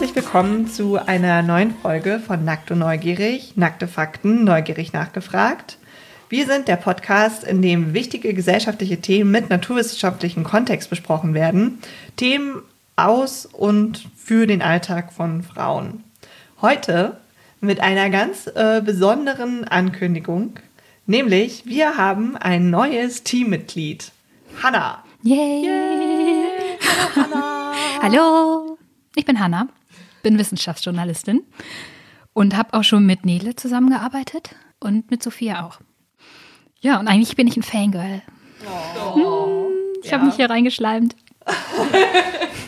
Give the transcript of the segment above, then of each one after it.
herzlich willkommen zu einer neuen Folge von Nackt und Neugierig, nackte Fakten, neugierig nachgefragt. Wir sind der Podcast, in dem wichtige gesellschaftliche Themen mit naturwissenschaftlichem Kontext besprochen werden. Themen aus und für den Alltag von Frauen. Heute mit einer ganz äh, besonderen Ankündigung, nämlich wir haben ein neues Teammitglied. Hanna. Yay! Yay. Hallo, Hanna. Hallo, ich bin Hanna, bin Wissenschaftsjournalistin und habe auch schon mit Nele zusammengearbeitet und mit Sophia auch. Ja, und eigentlich bin ich ein Fangirl. Oh. Hm, ich ja. habe mich hier reingeschleimt.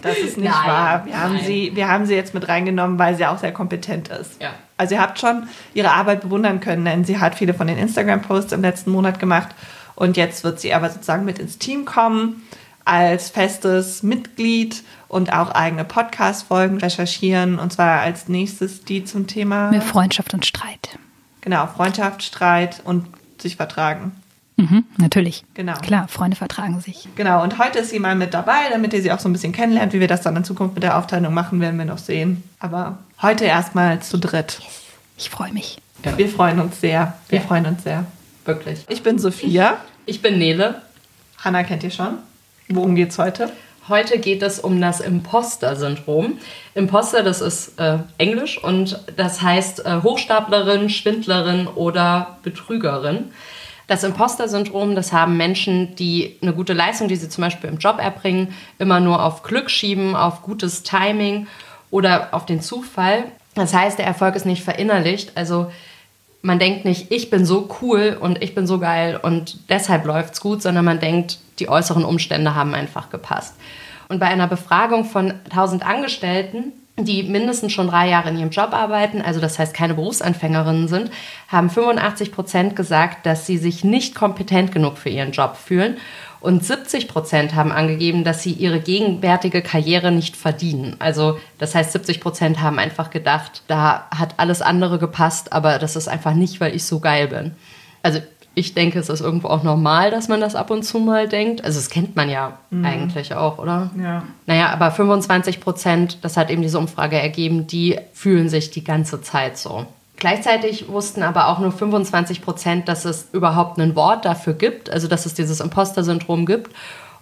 das ist nicht nein, wahr. Wir haben, sie, wir haben sie jetzt mit reingenommen, weil sie auch sehr kompetent ist. Ja. Also ihr habt schon ihre Arbeit bewundern können, denn sie hat viele von den Instagram-Posts im letzten Monat gemacht und jetzt wird sie aber sozusagen mit ins Team kommen als festes Mitglied und auch eigene Podcast-Folgen recherchieren und zwar als nächstes die zum Thema Mehr Freundschaft und Streit. Genau, Freundschaft, Streit und sich vertragen. Mhm, natürlich. Genau. Klar, Freunde vertragen sich. Genau, und heute ist sie mal mit dabei, damit ihr sie auch so ein bisschen kennenlernt. Wie wir das dann in Zukunft mit der Aufteilung machen, werden wir noch sehen. Aber heute erstmal zu dritt. Yes. Ich freue mich. Ja. Wir freuen uns sehr. Wir ja. freuen uns sehr. Wirklich. Ich bin Sophia. Ich, ich bin Nele. Hanna kennt ihr schon. Worum geht's heute? Heute geht es um das Imposter-Syndrom. Imposter, das ist äh, Englisch und das heißt äh, Hochstaplerin, Schwindlerin oder Betrügerin. Das Imposter-Syndrom, das haben Menschen, die eine gute Leistung, die sie zum Beispiel im Job erbringen, immer nur auf Glück schieben, auf gutes Timing oder auf den Zufall. Das heißt, der Erfolg ist nicht verinnerlicht. Also man denkt nicht, ich bin so cool und ich bin so geil und deshalb läuft's gut, sondern man denkt, die äußeren Umstände haben einfach gepasst. Und bei einer Befragung von 1000 Angestellten, die mindestens schon drei Jahre in ihrem Job arbeiten, also das heißt keine Berufsanfängerinnen sind, haben 85 Prozent gesagt, dass sie sich nicht kompetent genug für ihren Job fühlen. Und 70 Prozent haben angegeben, dass sie ihre gegenwärtige Karriere nicht verdienen. Also das heißt, 70 Prozent haben einfach gedacht, da hat alles andere gepasst, aber das ist einfach nicht, weil ich so geil bin. Also ich denke, es ist irgendwo auch normal, dass man das ab und zu mal denkt. Also das kennt man ja mhm. eigentlich auch, oder? Ja. Naja, aber 25 Prozent, das hat eben diese Umfrage ergeben, die fühlen sich die ganze Zeit so. Gleichzeitig wussten aber auch nur 25 Prozent, dass es überhaupt ein Wort dafür gibt, also dass es dieses Imposter-Syndrom gibt.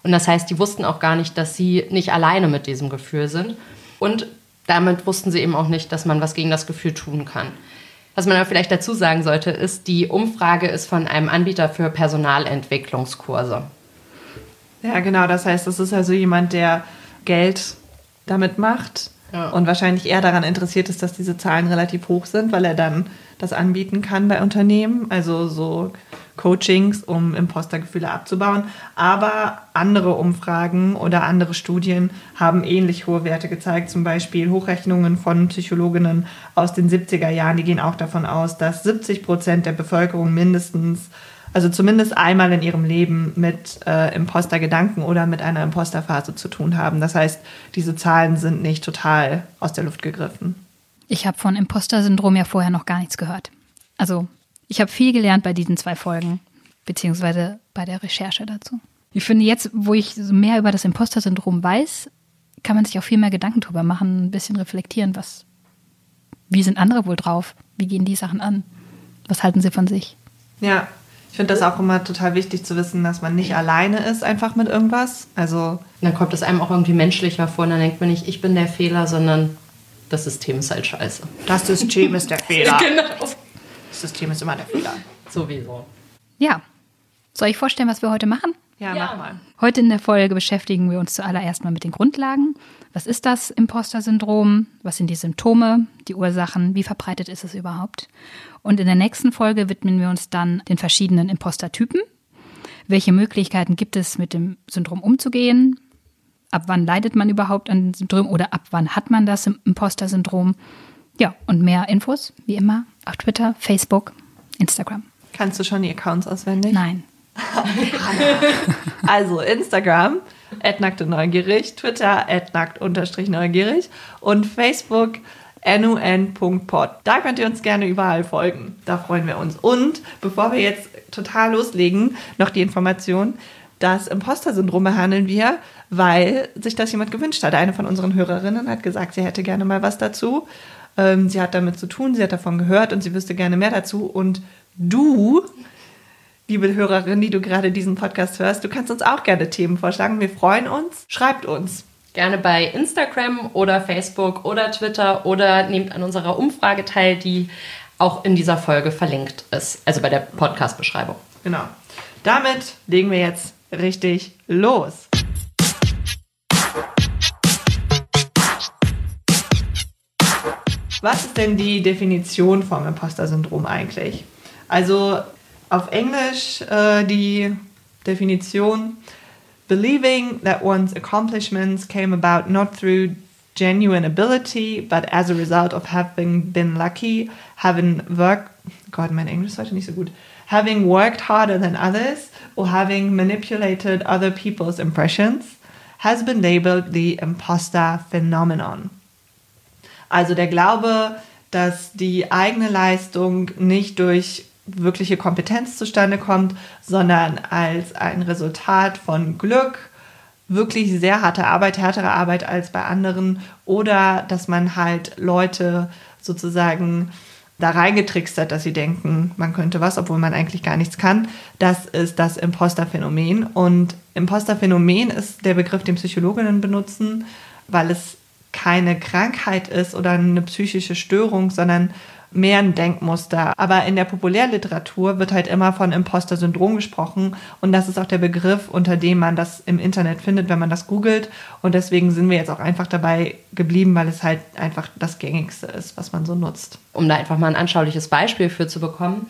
Und das heißt, die wussten auch gar nicht, dass sie nicht alleine mit diesem Gefühl sind. Und damit wussten sie eben auch nicht, dass man was gegen das Gefühl tun kann. Was man aber vielleicht dazu sagen sollte, ist, die Umfrage ist von einem Anbieter für Personalentwicklungskurse. Ja, genau. Das heißt, das ist also jemand, der Geld damit macht ja. und wahrscheinlich eher daran interessiert ist, dass diese Zahlen relativ hoch sind, weil er dann das anbieten kann bei Unternehmen. Also so Coachings, um Impostergefühle abzubauen. Aber andere Umfragen oder andere Studien haben ähnlich hohe Werte gezeigt. Zum Beispiel Hochrechnungen von Psychologinnen aus den 70er Jahren, die gehen auch davon aus, dass 70 Prozent der Bevölkerung mindestens also zumindest einmal in ihrem Leben mit äh, Impostergedanken oder mit einer Imposterphase zu tun haben. Das heißt, diese Zahlen sind nicht total aus der Luft gegriffen. Ich habe von Imposter-Syndrom ja vorher noch gar nichts gehört. Also ich habe viel gelernt bei diesen zwei Folgen, beziehungsweise bei der Recherche dazu. Ich finde jetzt, wo ich mehr über das Imposter-Syndrom weiß, kann man sich auch viel mehr Gedanken drüber machen, ein bisschen reflektieren, was, wie sind andere wohl drauf? Wie gehen die Sachen an? Was halten sie von sich? Ja, ich finde das auch immer total wichtig zu wissen, dass man nicht alleine ist einfach mit irgendwas. Also dann kommt es einem auch irgendwie menschlicher vor. Und dann denkt man nicht, ich bin der Fehler, sondern das System ist halt scheiße. Das System ist der Fehler. genau. Das System ist immer der Fehler. Sowieso. Ja. Soll ich vorstellen, was wir heute machen? Ja, ja, mach mal. Heute in der Folge beschäftigen wir uns zuallererst mal mit den Grundlagen. Was ist das Imposter-Syndrom? Was sind die Symptome, die Ursachen? Wie verbreitet ist es überhaupt? Und in der nächsten Folge widmen wir uns dann den verschiedenen Imposter-Typen. Welche Möglichkeiten gibt es, mit dem Syndrom umzugehen? Ab wann leidet man überhaupt an dem Syndrom oder ab wann hat man das Imposter-Syndrom? Ja, und mehr Infos, wie immer, auf Twitter, Facebook, Instagram. Kannst du schon die Accounts auswendig? Nein. Also Instagram, nackte neugierig, Twitter, nackt-neugierig und Facebook, nun.pod. Da könnt ihr uns gerne überall folgen. Da freuen wir uns. Und bevor wir jetzt total loslegen, noch die Information. das Imposter-Syndrom behandeln wir, weil sich das jemand gewünscht hat. Eine von unseren Hörerinnen hat gesagt, sie hätte gerne mal was dazu. Ähm, sie hat damit zu tun, sie hat davon gehört und sie wüsste gerne mehr dazu. Und du, liebe Hörerin, die du gerade diesen Podcast hörst, du kannst uns auch gerne Themen vorschlagen. Wir freuen uns. Schreibt uns. Gerne bei Instagram oder Facebook oder Twitter oder nehmt an unserer Umfrage teil, die auch in dieser Folge verlinkt ist, also bei der Podcast-Beschreibung. Genau. Damit legen wir jetzt richtig los. Was ist denn die Definition vom Imposter-Syndrom eigentlich? Also auf Englisch äh, die Definition believing that one's accomplishments came about not through genuine ability, but as a result of having been lucky, having worked, Gott, mein Englisch ist heute nicht so gut, having worked harder than others or having manipulated other people's impressions, has been labeled the imposter phenomenon. Also der Glaube, dass die eigene Leistung nicht durch wirkliche Kompetenz zustande kommt, sondern als ein Resultat von Glück, wirklich sehr harte Arbeit, härtere Arbeit als bei anderen oder dass man halt Leute sozusagen da reingetrickst hat, dass sie denken, man könnte was, obwohl man eigentlich gar nichts kann. Das ist das Imposterphänomen. Und Imposterphänomen ist der Begriff, den Psychologinnen benutzen, weil es keine Krankheit ist oder eine psychische Störung, sondern mehr ein Denkmuster. Aber in der Populärliteratur wird halt immer von Imposter-Syndrom gesprochen und das ist auch der Begriff, unter dem man das im Internet findet, wenn man das googelt. Und deswegen sind wir jetzt auch einfach dabei geblieben, weil es halt einfach das gängigste ist, was man so nutzt. Um da einfach mal ein anschauliches Beispiel für zu bekommen.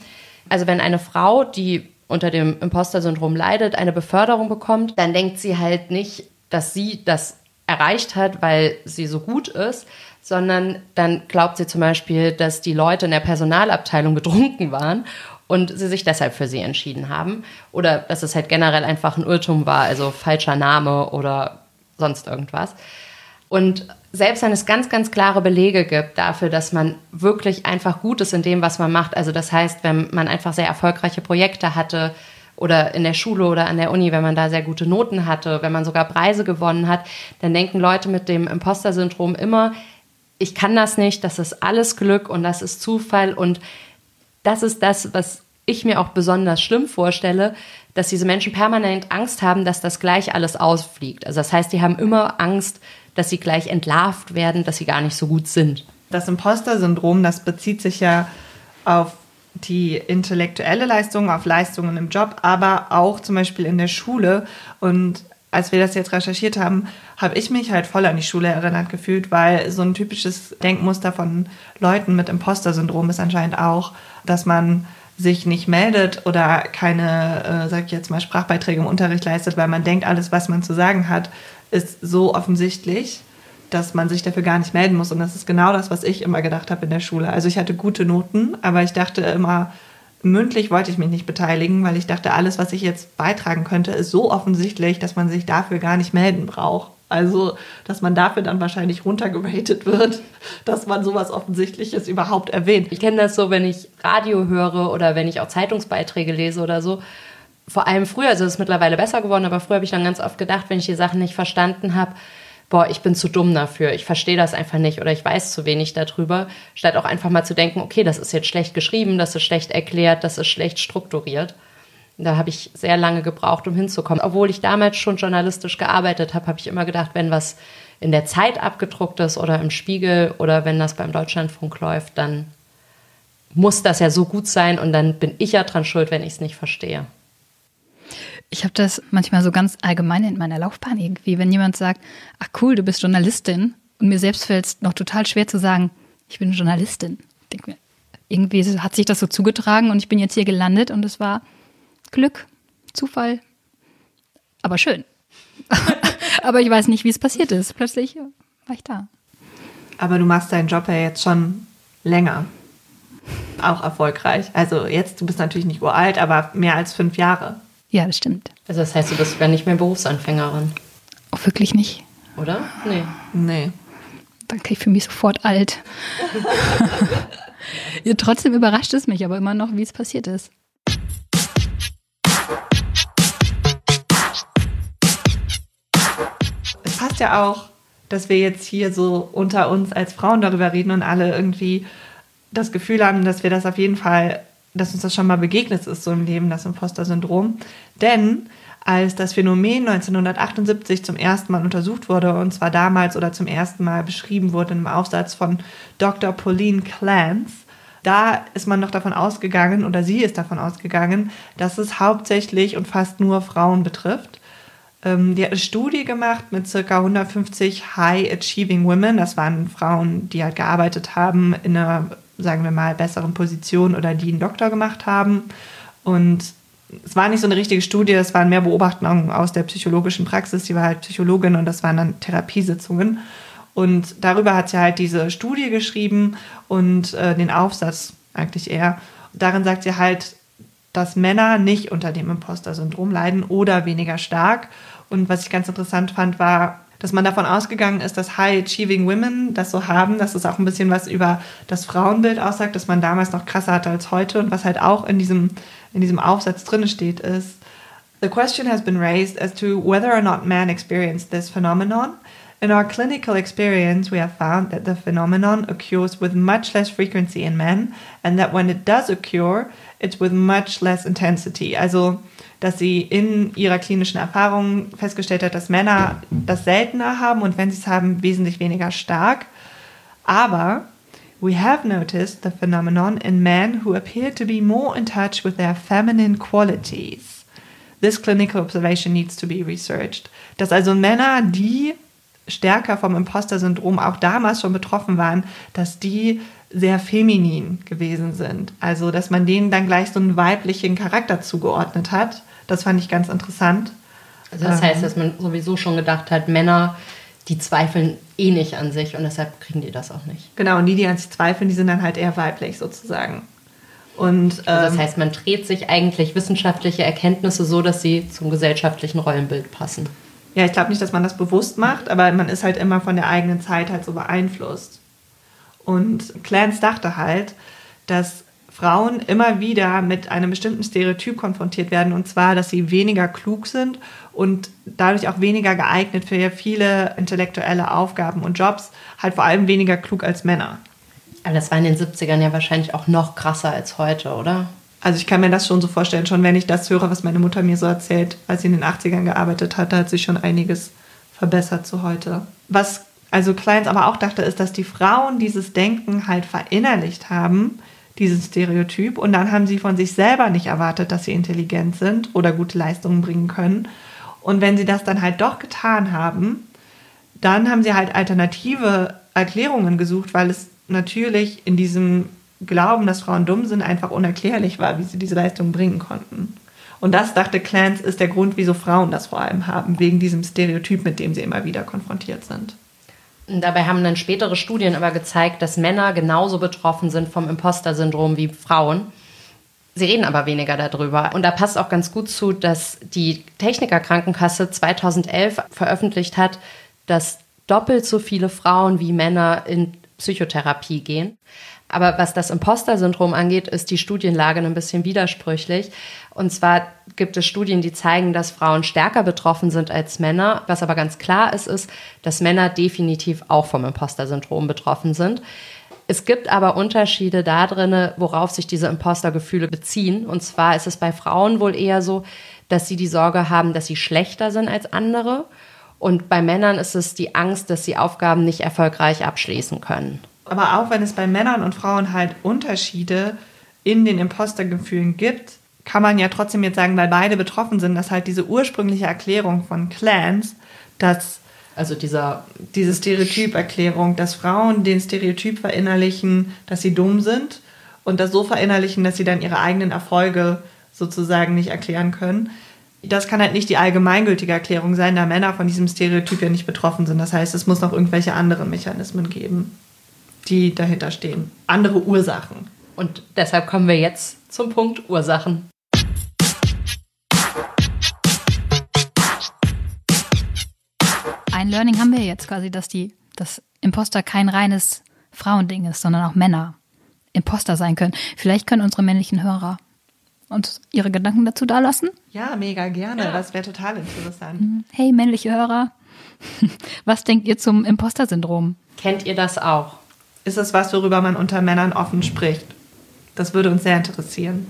Also wenn eine Frau, die unter dem Imposter-Syndrom leidet, eine Beförderung bekommt, dann denkt sie halt nicht, dass sie das erreicht hat, weil sie so gut ist, sondern dann glaubt sie zum Beispiel, dass die Leute in der Personalabteilung betrunken waren und sie sich deshalb für sie entschieden haben. Oder dass es halt generell einfach ein Irrtum war, also falscher Name oder sonst irgendwas. Und selbst wenn es ganz, ganz klare Belege gibt dafür, dass man wirklich einfach gut ist in dem, was man macht, also das heißt, wenn man einfach sehr erfolgreiche Projekte hatte, oder in der Schule oder an der Uni, wenn man da sehr gute Noten hatte, wenn man sogar Preise gewonnen hat, dann denken Leute mit dem Imposter-Syndrom immer, ich kann das nicht, das ist alles Glück und das ist Zufall und das ist das, was ich mir auch besonders schlimm vorstelle, dass diese Menschen permanent Angst haben, dass das gleich alles ausfliegt. Also das heißt, die haben immer Angst, dass sie gleich entlarvt werden, dass sie gar nicht so gut sind. Das Imposter-Syndrom, das bezieht sich ja auf die intellektuelle Leistung, auf Leistungen im Job, aber auch zum Beispiel in der Schule. Und als wir das jetzt recherchiert haben, habe ich mich halt voll an die Schule erinnert gefühlt, weil so ein typisches Denkmuster von Leuten mit Imposter-Syndrom ist anscheinend auch, dass man sich nicht meldet oder keine, äh, sag ich jetzt mal, Sprachbeiträge im Unterricht leistet, weil man denkt, alles, was man zu sagen hat, ist so offensichtlich, dass man sich dafür gar nicht melden muss. Und das ist genau das, was ich immer gedacht habe in der Schule. Also ich hatte gute Noten, aber ich dachte immer, mündlich wollte ich mich nicht beteiligen, weil ich dachte, alles, was ich jetzt beitragen könnte, ist so offensichtlich, dass man sich dafür gar nicht melden braucht. Also, dass man dafür dann wahrscheinlich runtergeratet wird, dass man sowas Offensichtliches überhaupt erwähnt. Ich kenne das so, wenn ich Radio höre oder wenn ich auch Zeitungsbeiträge lese oder so. Vor allem früher, also es ist mittlerweile besser geworden, aber früher habe ich dann ganz oft gedacht, wenn ich die Sachen nicht verstanden habe, boah, ich bin zu dumm dafür, ich verstehe das einfach nicht oder ich weiß zu wenig darüber, statt auch einfach mal zu denken, okay, das ist jetzt schlecht geschrieben, das ist schlecht erklärt, das ist schlecht strukturiert. Da habe ich sehr lange gebraucht, um hinzukommen. Obwohl ich damals schon journalistisch gearbeitet habe, habe ich immer gedacht, wenn was in der Zeit abgedruckt ist oder im Spiegel oder wenn das beim Deutschlandfunk läuft, dann muss das ja so gut sein und dann bin ich ja dran schuld, wenn ich es nicht verstehe. Ich habe das manchmal so ganz allgemein in meiner Laufbahn irgendwie, wenn jemand sagt, ach cool, du bist Journalistin und mir selbst fällt es noch total schwer zu sagen, ich bin Journalistin. Ich denke mir, irgendwie hat sich das so zugetragen und ich bin jetzt hier gelandet und es war Glück, Zufall, aber schön. aber ich weiß nicht, wie es passiert ist. Plötzlich war ich da. Aber du machst deinen Job ja jetzt schon länger. Auch erfolgreich. Also jetzt, du bist natürlich nicht uralt, aber mehr als fünf Jahre. Ja, das stimmt. Also das heißt, du bist ja nicht mehr Berufsanfängerin. Auch wirklich nicht. Oder? Nee. Nee. Dann kriege ich für mich sofort alt. ja, trotzdem überrascht es mich aber immer noch, wie es passiert ist. Es passt ja auch, dass wir jetzt hier so unter uns als Frauen darüber reden und alle irgendwie das Gefühl haben, dass wir das auf jeden Fall dass uns das schon mal begegnet ist, so im Leben, das Imposter-Syndrom. Denn als das Phänomen 1978 zum ersten Mal untersucht wurde, und zwar damals oder zum ersten Mal beschrieben wurde im Aufsatz von Dr. Pauline Clance, da ist man noch davon ausgegangen, oder sie ist davon ausgegangen, dass es hauptsächlich und fast nur Frauen betrifft. Ähm, die hat eine Studie gemacht mit circa 150 High Achieving Women. Das waren Frauen, die halt gearbeitet haben in einer, sagen wir mal, besseren Position oder die einen Doktor gemacht haben. Und es war nicht so eine richtige Studie, es waren mehr Beobachtungen aus der psychologischen Praxis. Sie war halt Psychologin und das waren dann Therapiesitzungen. Und darüber hat sie halt diese Studie geschrieben und äh, den Aufsatz eigentlich eher. Darin sagt sie halt, dass Männer nicht unter dem Imposter-Syndrom leiden oder weniger stark. Und was ich ganz interessant fand, war, dass man davon ausgegangen ist, dass High-Achieving Women das so haben, dass es auch ein bisschen was über das Frauenbild aussagt, dass man damals noch krasser hatte als heute. Und was halt auch in diesem, in diesem Aufsatz drin steht, ist, The question has been raised as to whether or not men experience this phenomenon In our clinical experience, we have found that the phenomenon occurs with much less frequency in men and that when it does occur, it's with much less intensity. Also, dass sie in ihrer klinischen Erfahrung festgestellt hat, dass Männer das seltener haben und wenn sie es haben, wesentlich weniger stark. Aber we have noticed the phenomenon in men who appear to be more in touch with their feminine qualities. This clinical observation needs to be researched. Dass also Männer, die stärker vom Imposter-Syndrom auch damals schon betroffen waren, dass die sehr feminin gewesen sind. Also, dass man denen dann gleich so einen weiblichen Charakter zugeordnet hat. Das fand ich ganz interessant. Also das heißt, ähm, dass man sowieso schon gedacht hat, Männer, die zweifeln eh nicht an sich und deshalb kriegen die das auch nicht. Genau, und die, die an sich zweifeln, die sind dann halt eher weiblich sozusagen. Und, ähm, also das ähm, heißt, man dreht sich eigentlich wissenschaftliche Erkenntnisse so, dass sie zum gesellschaftlichen Rollenbild passen. Ja, ich glaube nicht, dass man das bewusst macht, aber man ist halt immer von der eigenen Zeit halt so beeinflusst. Und Clance dachte halt, dass Frauen immer wieder mit einem bestimmten Stereotyp konfrontiert werden, und zwar, dass sie weniger klug sind und dadurch auch weniger geeignet für viele intellektuelle Aufgaben und Jobs, halt vor allem weniger klug als Männer. Aber das war in den 70ern ja wahrscheinlich auch noch krasser als heute, oder? Also ich kann mir das schon so vorstellen, schon wenn ich das höre, was meine Mutter mir so erzählt, als sie in den 80ern gearbeitet hat, da hat sich schon einiges verbessert zu heute. Was also Kleins aber auch dachte, ist, dass die Frauen dieses Denken halt verinnerlicht haben, dieses Stereotyp, und dann haben sie von sich selber nicht erwartet, dass sie intelligent sind oder gute Leistungen bringen können. Und wenn sie das dann halt doch getan haben, dann haben sie halt alternative Erklärungen gesucht, weil es natürlich in diesem Glauben, dass Frauen dumm sind, einfach unerklärlich war, wie sie diese Leistung bringen konnten. Und das, dachte Clance, ist der Grund, wieso Frauen das vor allem haben, wegen diesem Stereotyp, mit dem sie immer wieder konfrontiert sind. Dabei haben dann spätere Studien aber gezeigt, dass Männer genauso betroffen sind vom Imposter-Syndrom wie Frauen. Sie reden aber weniger darüber. Und da passt auch ganz gut zu, dass die Techniker Krankenkasse 2011 veröffentlicht hat, dass doppelt so viele Frauen wie Männer in Psychotherapie gehen. Aber was das Imposter-Syndrom angeht, ist die Studienlage ein bisschen widersprüchlich. Und zwar gibt es Studien, die zeigen, dass Frauen stärker betroffen sind als Männer. Was aber ganz klar ist, ist, dass Männer definitiv auch vom Imposter-Syndrom betroffen sind. Es gibt aber Unterschiede da drin, worauf sich diese Imposter-Gefühle beziehen. Und zwar ist es bei Frauen wohl eher so, dass sie die Sorge haben, dass sie schlechter sind als andere. Und bei Männern ist es die Angst, dass sie Aufgaben nicht erfolgreich abschließen können. Aber auch wenn es bei Männern und Frauen halt Unterschiede in den Impostergefühlen gibt, kann man ja trotzdem jetzt sagen, weil beide betroffen sind, dass halt diese ursprüngliche Erklärung von Clans, dass also dieser diese Stereotyperklärung, dass Frauen den Stereotyp verinnerlichen, dass sie dumm sind und das so verinnerlichen, dass sie dann ihre eigenen Erfolge sozusagen nicht erklären können. Das kann halt nicht die allgemeingültige Erklärung sein, da Männer von diesem Stereotyp ja nicht betroffen sind. Das heißt, es muss noch irgendwelche anderen Mechanismen geben die dahinter stehen. Andere Ursachen. Und deshalb kommen wir jetzt zum Punkt Ursachen. Ein Learning haben wir jetzt quasi, dass die, dass Imposter kein reines Frauending ist, sondern auch Männer Imposter sein können. Vielleicht können unsere männlichen Hörer uns ihre Gedanken dazu dalassen. Ja, mega gerne. Ja. Das wäre total interessant. Mhm. Hey, männliche Hörer, Was denkt ihr zum Imposter-Syndrom? Kennt ihr das auch? Ist es was, worüber man unter Männern offen spricht? Das würde uns sehr interessieren.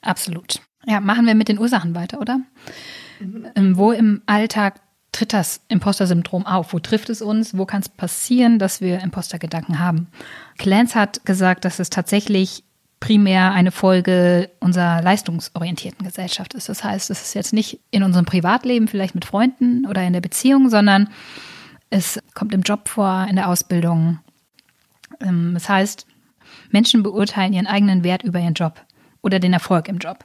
Absolut. Ja, machen wir mit den Ursachen weiter, oder? Mhm. Wo im Alltag tritt das Imposter-Syndrom auf? Wo trifft es uns? Wo kann es passieren, dass wir Imposter-Gedanken haben? Clance hat gesagt, dass es tatsächlich primär eine Folge unserer leistungsorientierten Gesellschaft ist. Das heißt, es ist jetzt nicht in unserem Privatleben, vielleicht mit Freunden oder in der Beziehung, sondern es kommt im Job vor, in der Ausbildung. Ähm, das heißt, Menschen beurteilen ihren eigenen Wert über ihren Job oder den Erfolg im Job.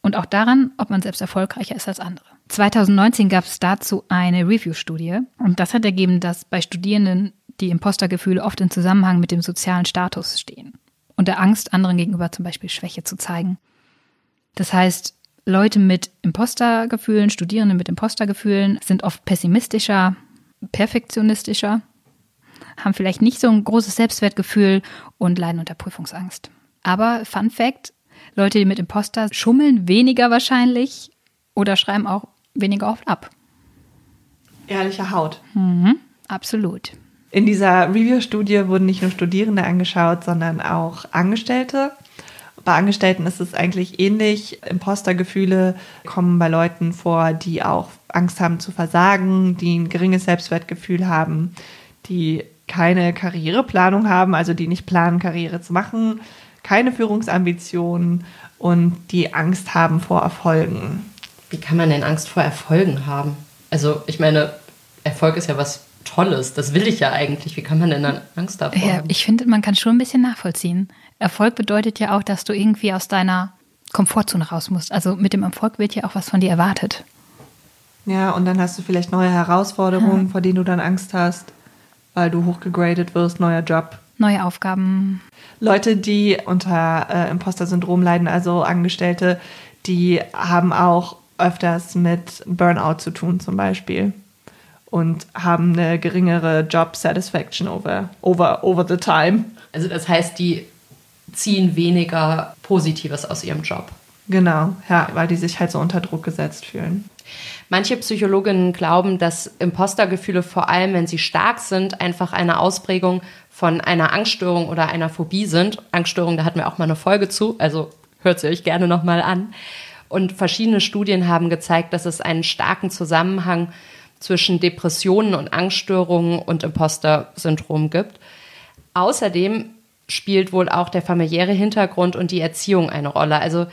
Und auch daran, ob man selbst erfolgreicher ist als andere. 2019 gab es dazu eine Review-Studie und das hat ergeben, dass bei Studierenden die Impostergefühle oft in Zusammenhang mit dem sozialen Status stehen und der Angst, anderen gegenüber zum Beispiel Schwäche zu zeigen. Das heißt, Leute mit Impostergefühlen, Studierende mit Impostergefühlen sind oft pessimistischer, perfektionistischer, haben vielleicht nicht so ein großes Selbstwertgefühl und leiden unter Prüfungsangst. Aber Fun Fact, Leute mit Imposter schummeln weniger wahrscheinlich oder schreiben auch weniger oft ab. Ehrliche Haut. Mhm, absolut. In dieser Review-Studie wurden nicht nur Studierende angeschaut, sondern auch Angestellte. Bei Angestellten ist es eigentlich ähnlich. Impostergefühle kommen bei Leuten vor, die auch Angst haben zu versagen, die ein geringes Selbstwertgefühl haben, die keine Karriereplanung haben, also die nicht planen, Karriere zu machen, keine Führungsambitionen und die Angst haben vor Erfolgen. Wie kann man denn Angst vor Erfolgen haben? Also ich meine, Erfolg ist ja was Tolles. Das will ich ja eigentlich. Wie kann man denn dann Angst davor ja, haben? Ich finde, man kann schon ein bisschen nachvollziehen. Erfolg bedeutet ja auch, dass du irgendwie aus deiner Komfortzone raus musst. Also mit dem Erfolg wird ja auch was von dir erwartet. Ja, und dann hast du vielleicht neue Herausforderungen, ja. vor denen du dann Angst hast, weil du hochgegradet wirst, neuer Job. Neue Aufgaben. Leute, die unter äh, Imposter-Syndrom leiden, also Angestellte, die haben auch öfters mit Burnout zu tun zum Beispiel und haben eine geringere Job Satisfaction over, over, over the time. Also das heißt, die ziehen weniger Positives aus ihrem Job. Genau, ja, weil die sich halt so unter Druck gesetzt fühlen. Manche Psychologinnen glauben, dass Impostergefühle vor allem, wenn sie stark sind, einfach eine Ausprägung von einer Angststörung oder einer Phobie sind. Angststörung, da hatten wir auch mal eine Folge zu, also hört sie euch gerne nochmal an. Und verschiedene Studien haben gezeigt, dass es einen starken Zusammenhang zwischen Depressionen und Angststörungen und Imposter-Syndrom gibt. Außerdem spielt wohl auch der familiäre Hintergrund und die Erziehung eine Rolle. Also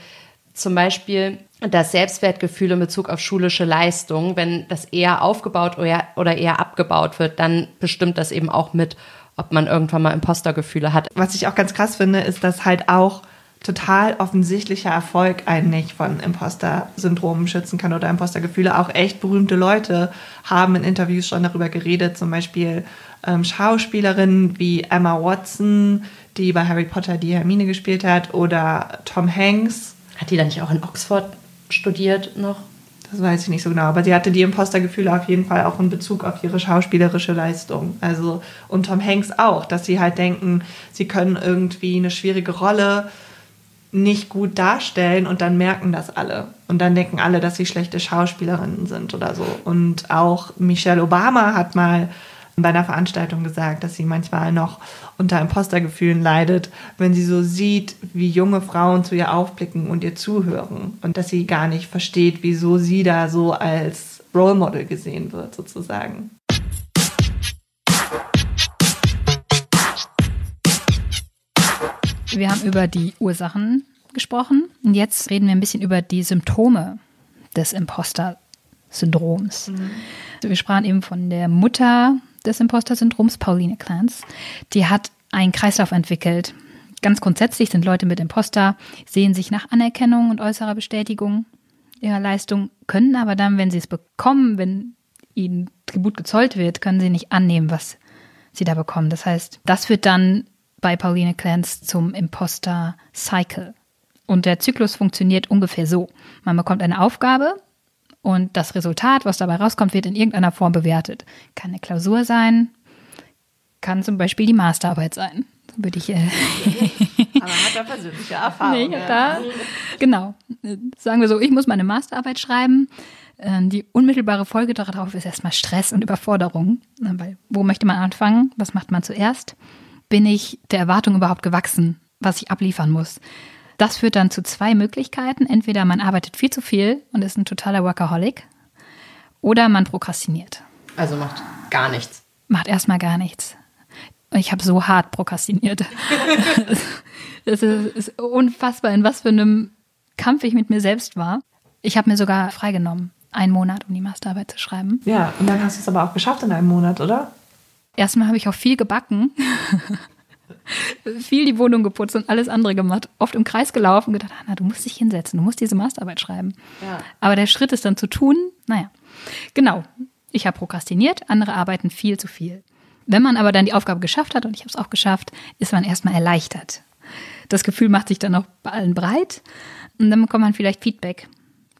zum Beispiel das Selbstwertgefühl in Bezug auf schulische Leistung, wenn das eher aufgebaut oder eher abgebaut wird, dann bestimmt das eben auch mit, ob man irgendwann mal Impostergefühle hat. Was ich auch ganz krass finde, ist, dass halt auch total offensichtlicher Erfolg einen nicht von Imposter-Syndromen schützen kann oder Impostergefühle. Auch echt berühmte Leute haben in Interviews schon darüber geredet, zum Beispiel ähm, Schauspielerinnen wie Emma Watson, die bei Harry Potter die Hermine gespielt hat, oder Tom Hanks. Hat die dann nicht auch in Oxford studiert noch? Das weiß ich nicht so genau, aber sie hatte die Impostergefühle auf jeden Fall auch in Bezug auf ihre schauspielerische Leistung. Also und Tom Hanks auch, dass sie halt denken, sie können irgendwie eine schwierige Rolle nicht gut darstellen und dann merken das alle. Und dann denken alle, dass sie schlechte Schauspielerinnen sind oder so. Und auch Michelle Obama hat mal bei einer Veranstaltung gesagt, dass sie manchmal noch unter Impostergefühlen leidet, wenn sie so sieht, wie junge Frauen zu ihr aufblicken und ihr zuhören. Und dass sie gar nicht versteht, wieso sie da so als Role Model gesehen wird, sozusagen. Wir haben über die Ursachen gesprochen und jetzt reden wir ein bisschen über die Symptome des Imposter-Syndroms. Mhm. Wir sprachen eben von der Mutter des Imposter-Syndroms, Pauline Clance. Die hat einen Kreislauf entwickelt. Ganz grundsätzlich sind Leute mit Imposter, sehen sich nach Anerkennung und äußerer Bestätigung ihrer Leistung, können aber dann, wenn sie es bekommen, wenn ihnen Tribut gezollt wird, können sie nicht annehmen, was sie da bekommen. Das heißt, das führt dann bei Pauline Clance zum Imposter-Cycle. Und der Zyklus funktioniert ungefähr so. Man bekommt eine Aufgabe und das Resultat, was dabei rauskommt, wird in irgendeiner Form bewertet. Kann eine Klausur sein, kann zum Beispiel die Masterarbeit sein. Würde ich. Äh Aber hat er persönliche Erfahrung. Nee, da, genau. Sagen wir so, ich muss meine Masterarbeit schreiben. Äh, die unmittelbare Folge darauf ist erstmal Stress und Überforderung. Weil wo möchte man anfangen? Was macht man zuerst? Bin ich der Erwartung überhaupt gewachsen, was ich abliefern muss? Das führt dann zu zwei Möglichkeiten. Entweder man arbeitet viel zu viel und ist ein totaler Workaholic oder man prokrastiniert. Also macht gar nichts. Macht erstmal gar nichts. Ich habe so hart prokrastiniert. Es ist, ist unfassbar, in was für einem Kampf ich mit mir selbst war. Ich habe mir sogar freigenommen, einen Monat, um die Masterarbeit zu schreiben. Ja, und dann hast du es aber auch geschafft in einem Monat, oder? Erstmal habe ich auch viel gebacken, viel die Wohnung geputzt und alles andere gemacht. Oft im Kreis gelaufen und gedacht, Anna, du musst dich hinsetzen, du musst diese Masterarbeit schreiben. Ja. Aber der Schritt ist dann zu tun, naja. Genau, ich habe prokrastiniert, andere arbeiten viel zu viel. Wenn man aber dann die Aufgabe geschafft hat, und ich habe es auch geschafft, ist man erstmal erleichtert. Das Gefühl macht sich dann auch bei allen breit und dann bekommt man vielleicht Feedback.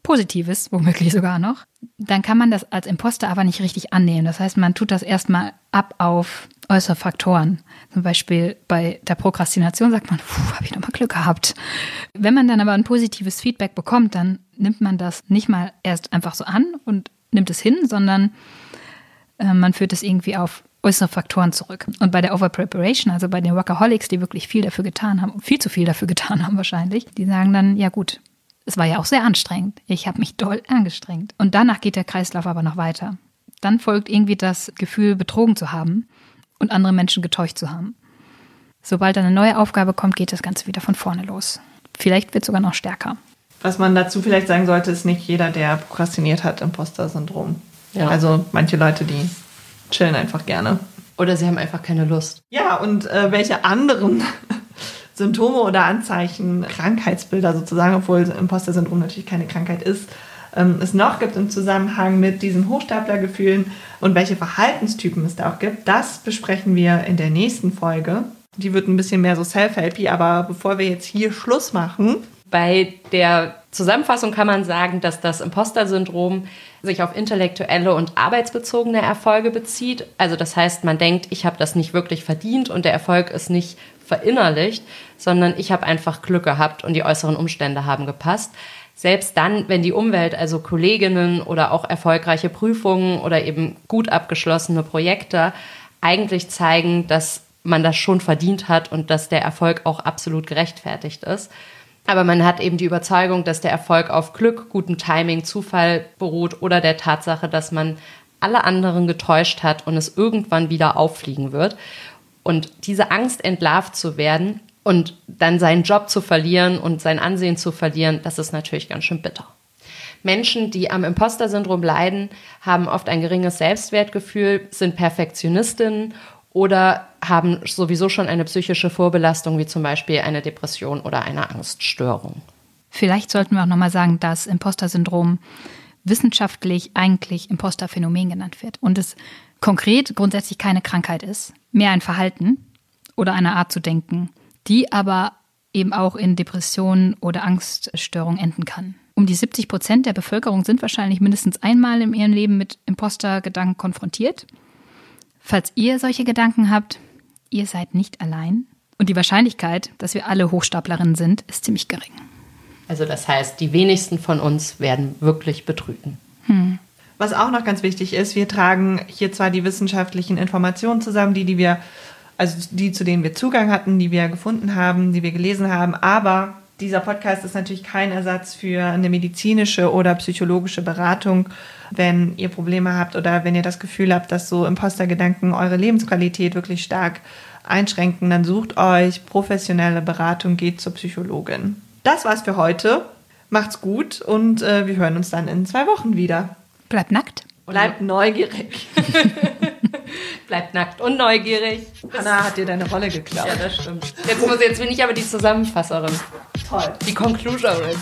Positives, womöglich sogar noch. Dann kann man das als Imposter aber nicht richtig annehmen. Das heißt, man tut das erstmal ab auf äußere Faktoren. Zum Beispiel bei der Prokrastination sagt man, habe ich nochmal Glück gehabt. Wenn man dann aber ein positives Feedback bekommt, dann nimmt man das nicht mal erst einfach so an und nimmt es hin, sondern äh, man führt es irgendwie auf äußere Faktoren zurück. Und bei der Overpreparation, also bei den Workaholics, die wirklich viel dafür getan haben, viel zu viel dafür getan haben wahrscheinlich, die sagen dann, ja gut, es war ja auch sehr anstrengend. Ich habe mich doll angestrengt. Und danach geht der Kreislauf aber noch weiter. Dann folgt irgendwie das Gefühl, betrogen zu haben und andere Menschen getäuscht zu haben. Sobald eine neue Aufgabe kommt, geht das Ganze wieder von vorne los. Vielleicht wird es sogar noch stärker. Was man dazu vielleicht sagen sollte, ist nicht jeder, der prokrastiniert hat, Imposter-Syndrom. Ja. Also manche Leute, die chillen einfach gerne. Oder sie haben einfach keine Lust. Ja, und äh, welche anderen Symptome oder Anzeichen, Krankheitsbilder sozusagen, obwohl Imposter-Syndrom natürlich keine Krankheit ist, ähm, es noch gibt im Zusammenhang mit diesen Hochstaplergefühlen und welche Verhaltenstypen es da auch gibt, das besprechen wir in der nächsten Folge. Die wird ein bisschen mehr so self-helpy, aber bevor wir jetzt hier Schluss machen. Bei der Zusammenfassung kann man sagen, dass das Imposter-Syndrom sich auf intellektuelle und arbeitsbezogene Erfolge bezieht. Also das heißt, man denkt, ich habe das nicht wirklich verdient und der Erfolg ist nicht verinnerlicht, sondern ich habe einfach Glück gehabt und die äußeren Umstände haben gepasst. Selbst dann, wenn die Umwelt, also Kolleginnen oder auch erfolgreiche Prüfungen oder eben gut abgeschlossene Projekte eigentlich zeigen, dass man das schon verdient hat und dass der Erfolg auch absolut gerechtfertigt ist. Aber man hat eben die Überzeugung, dass der Erfolg auf Glück, gutem Timing, Zufall beruht oder der Tatsache, dass man alle anderen getäuscht hat und es irgendwann wieder auffliegen wird. Und diese Angst, entlarvt zu werden und dann seinen Job zu verlieren und sein Ansehen zu verlieren, das ist natürlich ganz schön bitter. Menschen, die am Imposter-Syndrom leiden, haben oft ein geringes Selbstwertgefühl, sind Perfektionistinnen oder haben sowieso schon eine psychische Vorbelastung, wie zum Beispiel eine Depression oder eine Angststörung. Vielleicht sollten wir auch nochmal sagen, dass Imposter-Syndrom wissenschaftlich eigentlich Imposter-Phänomen genannt wird und es konkret grundsätzlich keine Krankheit ist, mehr ein Verhalten oder eine Art zu denken, die aber eben auch in Depressionen oder Angststörungen enden kann. Um die 70 Prozent der Bevölkerung sind wahrscheinlich mindestens einmal in ihrem Leben mit Imposter-Gedanken konfrontiert. Falls ihr solche Gedanken habt, ihr seid nicht allein. Und die Wahrscheinlichkeit, dass wir alle Hochstaplerinnen sind, ist ziemlich gering. Also das heißt, die wenigsten von uns werden wirklich betrügen. Hm. Was auch noch ganz wichtig ist, wir tragen hier zwar die wissenschaftlichen Informationen zusammen, die, die wir, also die, zu denen wir Zugang hatten, die wir gefunden haben, die wir gelesen haben, aber dieser Podcast ist natürlich kein Ersatz für eine medizinische oder psychologische Beratung wenn ihr Probleme habt oder wenn ihr das Gefühl habt, dass so Impostergedanken eure Lebensqualität wirklich stark einschränken, dann sucht euch professionelle Beratung, geht zur Psychologin. Das war's für heute. Macht's gut und äh, wir hören uns dann in zwei Wochen wieder. Bleibt nackt. Bleibt neugierig. Bleibt nackt und neugierig. Hanna hat dir deine Rolle geklaut. Ja, das stimmt. Jetzt, muss, jetzt bin ich aber die Zusammenfasserin. Toll. Die Conclusionerin.